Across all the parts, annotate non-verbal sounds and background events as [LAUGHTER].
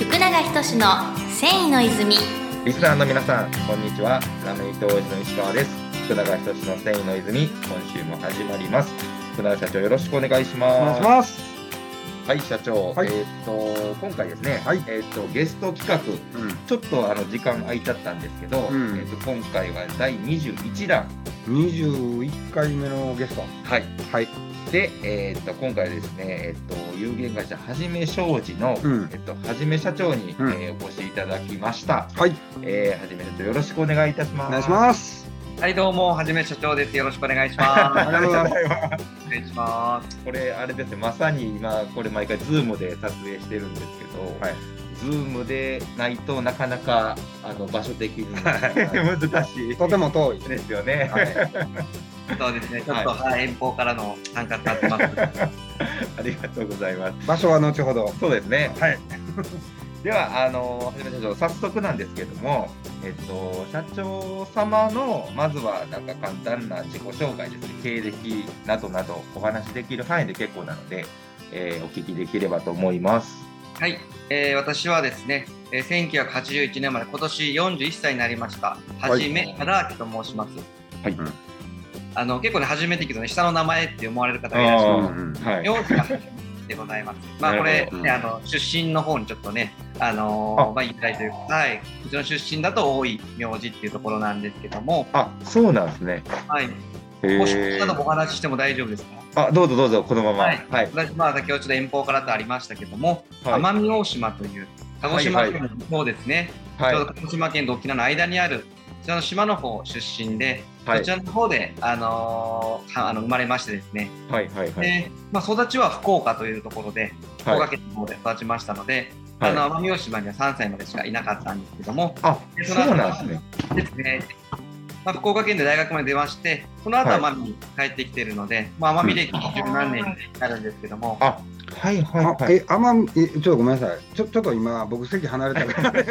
福永仁の繊維の泉リスナーの皆さん、こんにちは。ラムイト王子の石川です。福永仁の繊維の泉、今週も始まります。福永社長、よろしくお願いしお願ます。いします。はい、社長。はいえーっと、今回ですね、はいえーっと、ゲスト企画、うん。ちょっとあの時間空いちゃったんですけど、うんえーっと、今回は第21弾。21回目のゲスト。はい。はい。で、えーっと、今回ですね、えーっと、有限会社はじめ商事の、うんえーっと、はじめ社長に、うんえーお越しいただきました。はい。えー、はじめ社長、よろしくお願いいたします。お願いします。はい、どうも、はじめ社長です。よろしくお願いしあまありがとうございますりがとうございます。す。[LAUGHS] お願いします。これあれですねまさに今これ毎回ズームで撮影してるんですけど、はいズームでないとなかなかあの場所的に [LAUGHS] 難しいとても遠い。ですよね。はい。[LAUGHS] そうですね、[LAUGHS] ちょっと、ははい遠方からの参加になってます。[LAUGHS] ありがとうございます。場所は後ほど。そうですね。はい。[LAUGHS] ではあのはじめ社長早速なんですけども、えっと社長様のまずはなんか簡単な自己紹介ですね経歴などなどお話しできる範囲で結構なので、えーお聞きできればと思います。はい、えー私はですね、えー1981年まで今年41歳になりました。はじめ忠明と申します。はい。うんあの結構ね、初めて聞くとね、下の名前って思われる方がいらっしゃる。あうんーはい。名字がでございます。[LAUGHS] まあこれ、ね、あの出身の方にちょっとね、あのーあまあ言いたいというか、はい、うちの出身だと多い名字っていうところなんですけども、あ、そうなんですね。はい、へもしーなどお話ししても大丈夫ですか？あ、どうぞどうぞ、このまま。ははいい。はい。私まあ先ほどちょっと遠方からとありましたけども、はい奄美大島という鹿児島県の方ですね、はいちょうど鹿児島県と沖縄の間にあるこちらの島の方出身で、はいこちらの方で、あのーはあの生まれましてですね、はいはいはい。でまあ、育ちは福岡というところで、福岡県の方で育ちましたので、はいあの奄美大島には3歳までしかいなかったんですけども、あ、でそうなんですね。ですね、まあ、福岡県で大学まで出まして、その後はい奄美に帰ってきているので、まあ、奄美歴十何年になるんですけども、あ、はいはいあはい。え、奄美、えちょっとごめんなさい。ちょ、ちょっと今、僕席離れたから。[LAUGHS] え、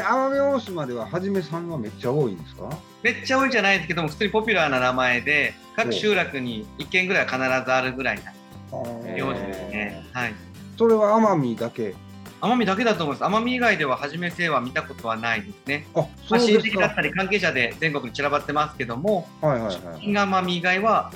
奄美大島でははじめさんはめっちゃ多いんですか？めっちゃ多いじゃないですけども、普通にポピュラーな名前で、各集落に1軒ぐらいは必ずあるぐらいなへ名字ですね。はい。それは奄美だけ？奄美だけだと思います。奄美以外では初め性は見たことはないですね。あ、まあ、親そうですか。戚だったり関係者で全国に散らばってますけども、はいはいはい。新奄美以外は、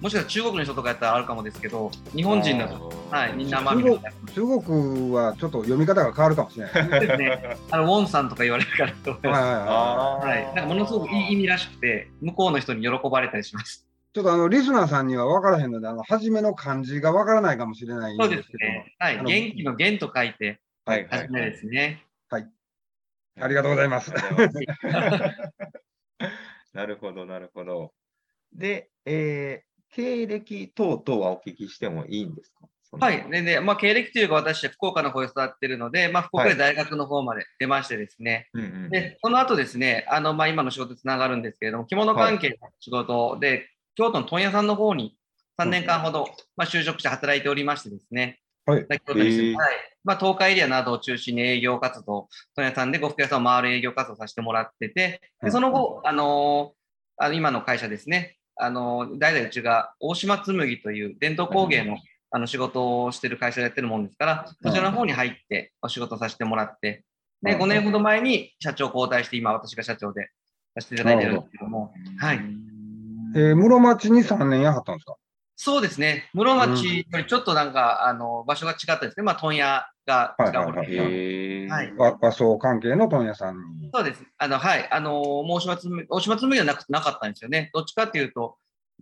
もしかしたら中国の人とかやったらあるかもですけど、日本人だと、はい、みんな奄美中国はちょっと読み方が変わるかもしれない。ですね。あの、ウォンさんとか言われるからと思います。はいはいはい。はい。なんかものすごくいい意味らしくて、向こうの人に喜ばれたりします。ちょっとあのリスナーさんには分からへんので、あの初めの漢字が分からないかもしれないんそうでけど、ですすね。はい。元気の元と書いて、はいはい初めですね。ありがとうございます。[LAUGHS] なるほど、なるほど。で、えー経歴等々はお聞きしてもいいんですか？はい。で、でまあ、経歴というか、私は福岡の方で育ってるので、まあ、福岡で大学の方まで出ましてですね。うんうんで、その後ですね、あの、まあ、今の仕事つながるんですけれども、着物関係の仕事で、京都の問屋さんの方に3年間ほど、まあ、就職して働いておりましてですね。はい。京都に住んでへー。はい。まあ、東海エリアなどを中心に営業活動、問屋さんで呉服屋さんを回る営業活動をさせてもらってて、でその後、あのーあの今の会社ですね、あのー代々うちが大島紬という伝統工芸のあの仕事をしてる会社でやってるもんですから、そちらの方に入ってお仕事させてもらって、で、5年ほど前に社長交代して、今私が社長でさせていただいてるんですけども、はい。えー室町に3年やはったんですか？そうですね、室町よりちょっとなんか、あの、場所が違ったんですけど、まあ、問屋が違う方はいはいはいはい和和装関係の問屋さんに。そうです。あの、はい。あの、もう大島紬、大島紬はなくなかったんですよね。どっちかっていうと、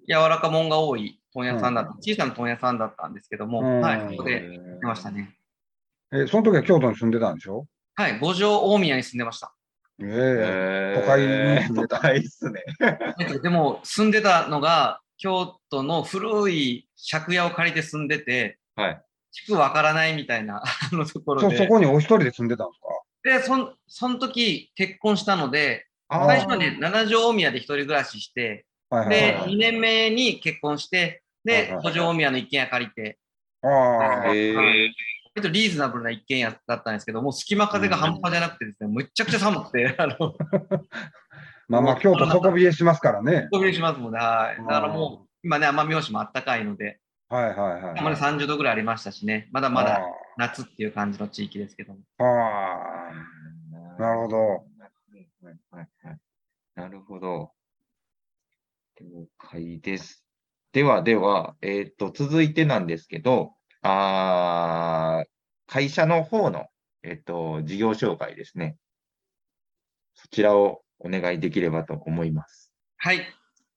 柔らかもんが多い問屋さんだった、うん小さな問屋さんだったんですけども、うんはい。そこで出ましたね。えーその時は京都に住んでたんでしょ？はい。五条大宮に住んでました。えへー都会に住んでた都会っすね。でも、住んでたのが、京都の古い借家を借りて住んでて、はい。地区わからないみたいな [LAUGHS] あのところそで。そこにお一人で住んでたんですか？で、そん、その時結婚したので、最初はね、七条大宮で一人暮らしして、はいはいで、はい。2年目に結婚して、で五条大宮の一軒家借りて、ああ、へーはい割とリーズナブルな一軒家だったんですけども、隙間風が半端じゃなくてですね、むっちゃくちゃ寒くて、あの、まあまあ、京都底冷えしますからね。飛びしますもんね。はい。だからもう、今ね、奄美大島あったかいので、はいはいはい。まだ30度ぐらいありましたしね、まだまだ夏っていう感じの地域ですけども。ああ、なるほど。はいはいはいなるほど。了解です。ではでは、えっと、続いてなんですけど、あー会社の方の、えっと、事業紹介ですね。そちらをお願いできればと思います。はい。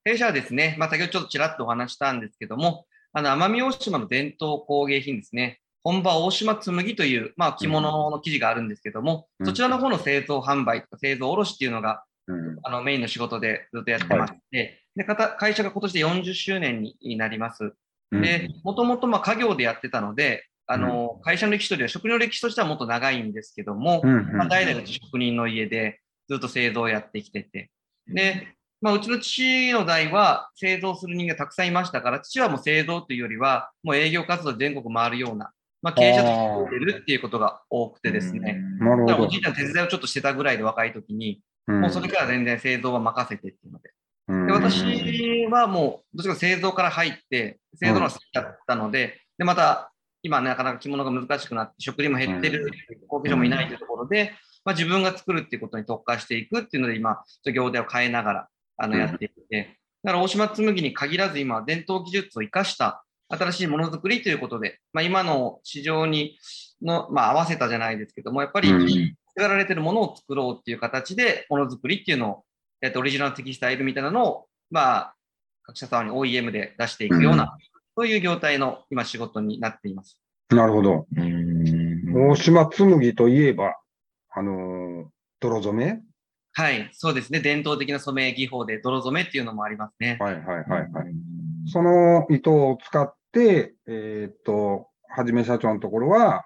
弊社はですね、まあ、先ほどちょっとちらっとお話したんですけども、あの、奄美大島の伝統工芸品ですね、本場大島紬という、まあ、着物の生地があるんですけども、うんそちらの方の製造販売とか製造卸っていうのが、うん。あの、メインの仕事でずっとやってまして、で、かた会社が今年で40周年になります。で、もともとまあ家業でやってたので、あの、会社の歴史というよりは職人の歴史としてはもっと長いんですけども、うんうんまあ、代々うち職人の家でずっと製造をやってきてて、で、まあ、うちの父の代は製造する人間がたくさんいましたから、父はもう製造というよりは、もう営業活動で全国回るような、まあ、経営者としてやってるっていうことが多くてですね、なるほど。だからおじいちゃん手伝いをちょっとしてたぐらいで若い時に、もうそれから全然製造は任せてっていうので、うん。で私はもう、どっちかというと製造から入って、製造のが好きだったので、で、また、今なかなか着物が難しくなって、食料も減ってる、後継者もいないというところで、まあ、自分が作るっていうことに特化していくっていうので、今、ちょっと業態を変えながら、あの、うん。やっていて、だから大島紬に限らず今、伝統技術を生かした新しいものづくりということで、まあ、今の市場にの、まあ、合わせたじゃないですけども、やっぱり、うん。作られてるものを作ろうっていう形で、ものづくりっていうのを、えっと、オリジナルテキスタイルみたいなのを、まあ、各社さんに OEM で出していくような、そういう業態の今仕事になっています。なるほど。うん。大島紬といえば、あのー泥染め？はい、そうですね。伝統的な染め技法で泥染めっていうのもありますね。はいはいはいはい。その糸を使って、えーっと、はじめ社長のところは、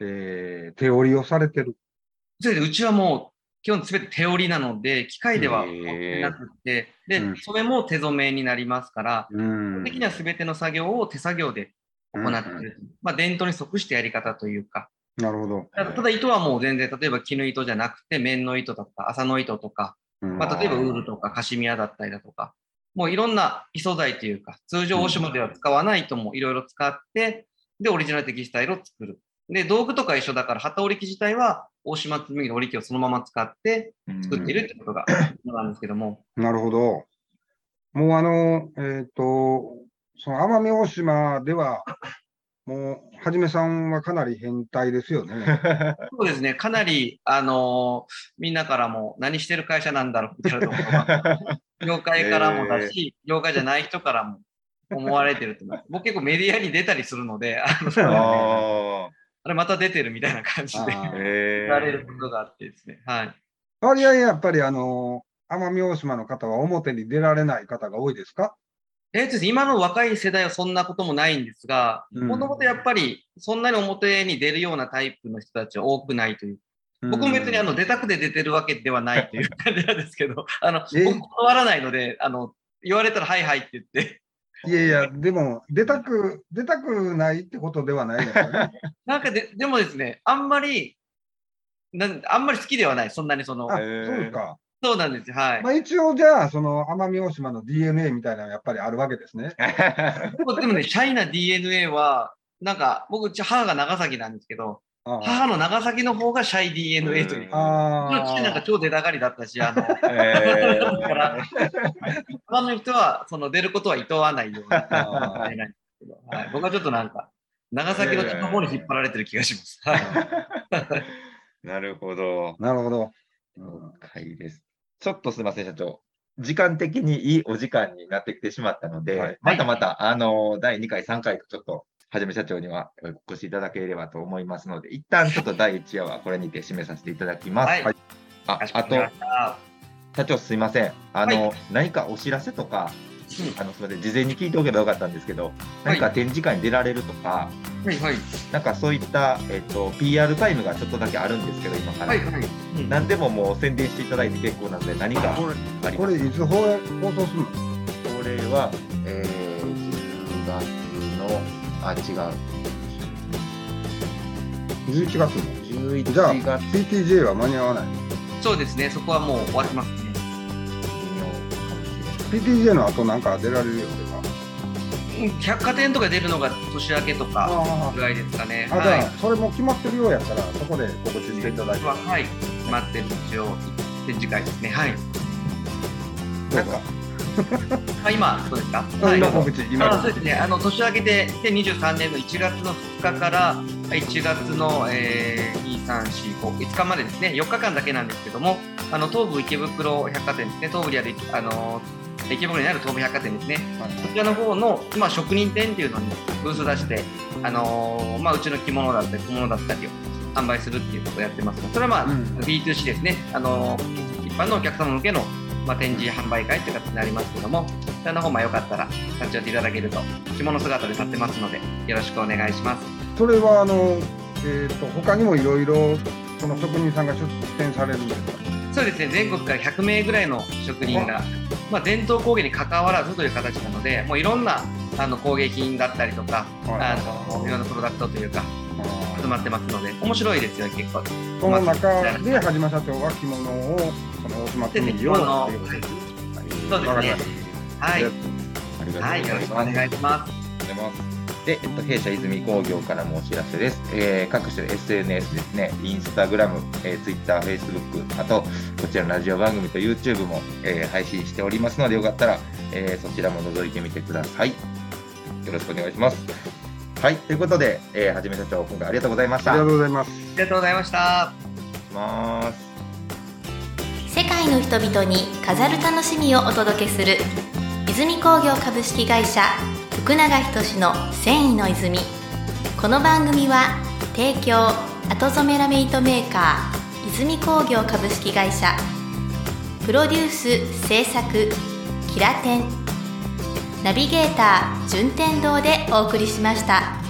えー手織りをされてる。それでうちはもう、基本すべて手織りなので、機械ではなくて、で、うん染めも手染めになりますから、う基ん本的にはすべての作業を手作業で行っている。まあ、伝統に即したやり方というか、なるほど。ただ糸はもう全然、例えば絹糸じゃなくて、綿の糸とか、麻の糸とか、うんまあ、例えばウールとかカシミヤだったりだとか、もういろんな異素材というか、通常大島では使わない糸もいろいろ使って、で、オリジナルテキスタイルを作る。で、道具とか一緒だから、旗織り機自体は大島紬の織り機をそのまま使って作っているってことが、なんですけども、なるほど。もうあの、えっ、と、その奄美大島では、もう、はじめさんはかなり変態ですよね。[LAUGHS] そうですね、かなり、あのーみんなからも何してる会社なんだろうみたいなところが、業界からもだし、[LAUGHS] 業界じゃない人からも思われてると思います。僕結構メディアに出たりするので、あの [LAUGHS] ああれまた出てるみたいな感じで言われることがあってですね。はい。割合やっぱりあの、奄美大島の方は表に出られない方が多いですか？えー今の若い世代はそんなこともないんですが、うんもともとやっぱりそんなに表に出るようなタイプの人たちは多くないという。僕も別にあの出たくて出てるわけではないという感じなんですけど、[LAUGHS] あの断らないので、あの言われたらはいはいって言って、いやいや、でも、出たく、出たくないってことではないですよね。[LAUGHS] なんかででもですね、あんまりなん、あんまり好きではない、そんなにそのそうか。そうなんですよ、はい。まあ一応じゃあ、その奄美大島の DNA みたいなのがやっぱりあるわけですね。[LAUGHS] 僕でもね、シャイな DNA は、なんか僕、うち母が長崎なんですけど、あ母の長崎の方がシャイ DNA という。あう父なんか超出たがりだったし、あの、[LAUGHS] えだから、[LAUGHS] 他の人はその出ることは厭わないようなはい、僕はちょっとなんか、長崎の地の方に引っ張られてる気がします。はいなるほど。なるほど。了解です。ちょっとすみません、社長。時間的にいいお時間になってきてしまったので、はいまたまた、あの、第2回、3回とちょっと、はじめ社長にはお越しいただければと思いますので、一旦ちょっと第1話はこれにて締めさせていただきます。はいあかしこあと社長すいません。あの、は何かお知らせとか、うんあの、すみません、事前に聞いておけばよかったんですけど、何か展示会に出られるとか、はいはい。なんかそういった、えっと、PR タイムがちょっとだけあるんですけど、今から。はいはい。うん何でももう宣伝していただいて結構なので、何かこれ、ありこれいつ放放送するの？これは、えー、10月の、あ、違う。?11 月の。11じゃあ月 PTJ は間に合わない。そうですね、そこはもう終わってます PTJ の後なんか出られる予定は百貨店とか出るのが年明けとかあぐらいですかね。あ、はい。それも決まってるようやったら、そこで告知していただいて。ははい。待ってる一応展示会ですね。はい。どうぞ。あ今そうですか？うんはい。今告知、今あそうですね、あの年明けで2023年の1月の2日から1月の、えー、2、3、4、5、5日までですね、4日間だけなんですけども、あの東武池袋百貨店ですね、東武にある、あの池袋にある東武百貨店ですね、はいこちらの方の、まあ、職人店っていうのにブース出して、あのーまあ、うちの着物だったり小物だったりを販売するっていうことをやってます。それは、まあうん。B2C ですね、あのー一般のお客様向けの、まあ、展示販売会という形になりますけども、こちらの方もよかったら立ち寄っていただけると、着物姿で立ってますので、よろしくお願いします。それは、あの、えっと、他にもいろいろ、その職人さんが出展されるんですか？そうですね、全国から100名ぐらいの職人が、まあ、伝統工芸に関わらずという形なので、もういろんなあの工芸品だったりとか、あのいろんなプロダクトというか、集まってますので、面白いですよ、結構。その中で、はじめ社長は着物を、その大島でね、紬を着物をっていうことでそうですね。はい、はいい、よろしくお。願いします。で、えっと、弊社泉工業からもお知らせです。えー各種 SNS ですね、インスタグラム、えー、Twitter、Facebook、あと、こちらのラジオ番組と YouTube も、えー配信しておりますので、よかったら、えーそちらも覗いてみてください。よろしくお願いします。はい、ということで、えーはじめ社長、今回ありがとうございました。ありがとうございます。ありがとうございました。します。世界の人々に飾る楽しみをお届けする泉工業株式会社福永仁の繊維の泉この番組は提供後染めラメイトメーカー泉工業株式会社プロデュース制作キラテンナビゲーター順天堂でお送りしました。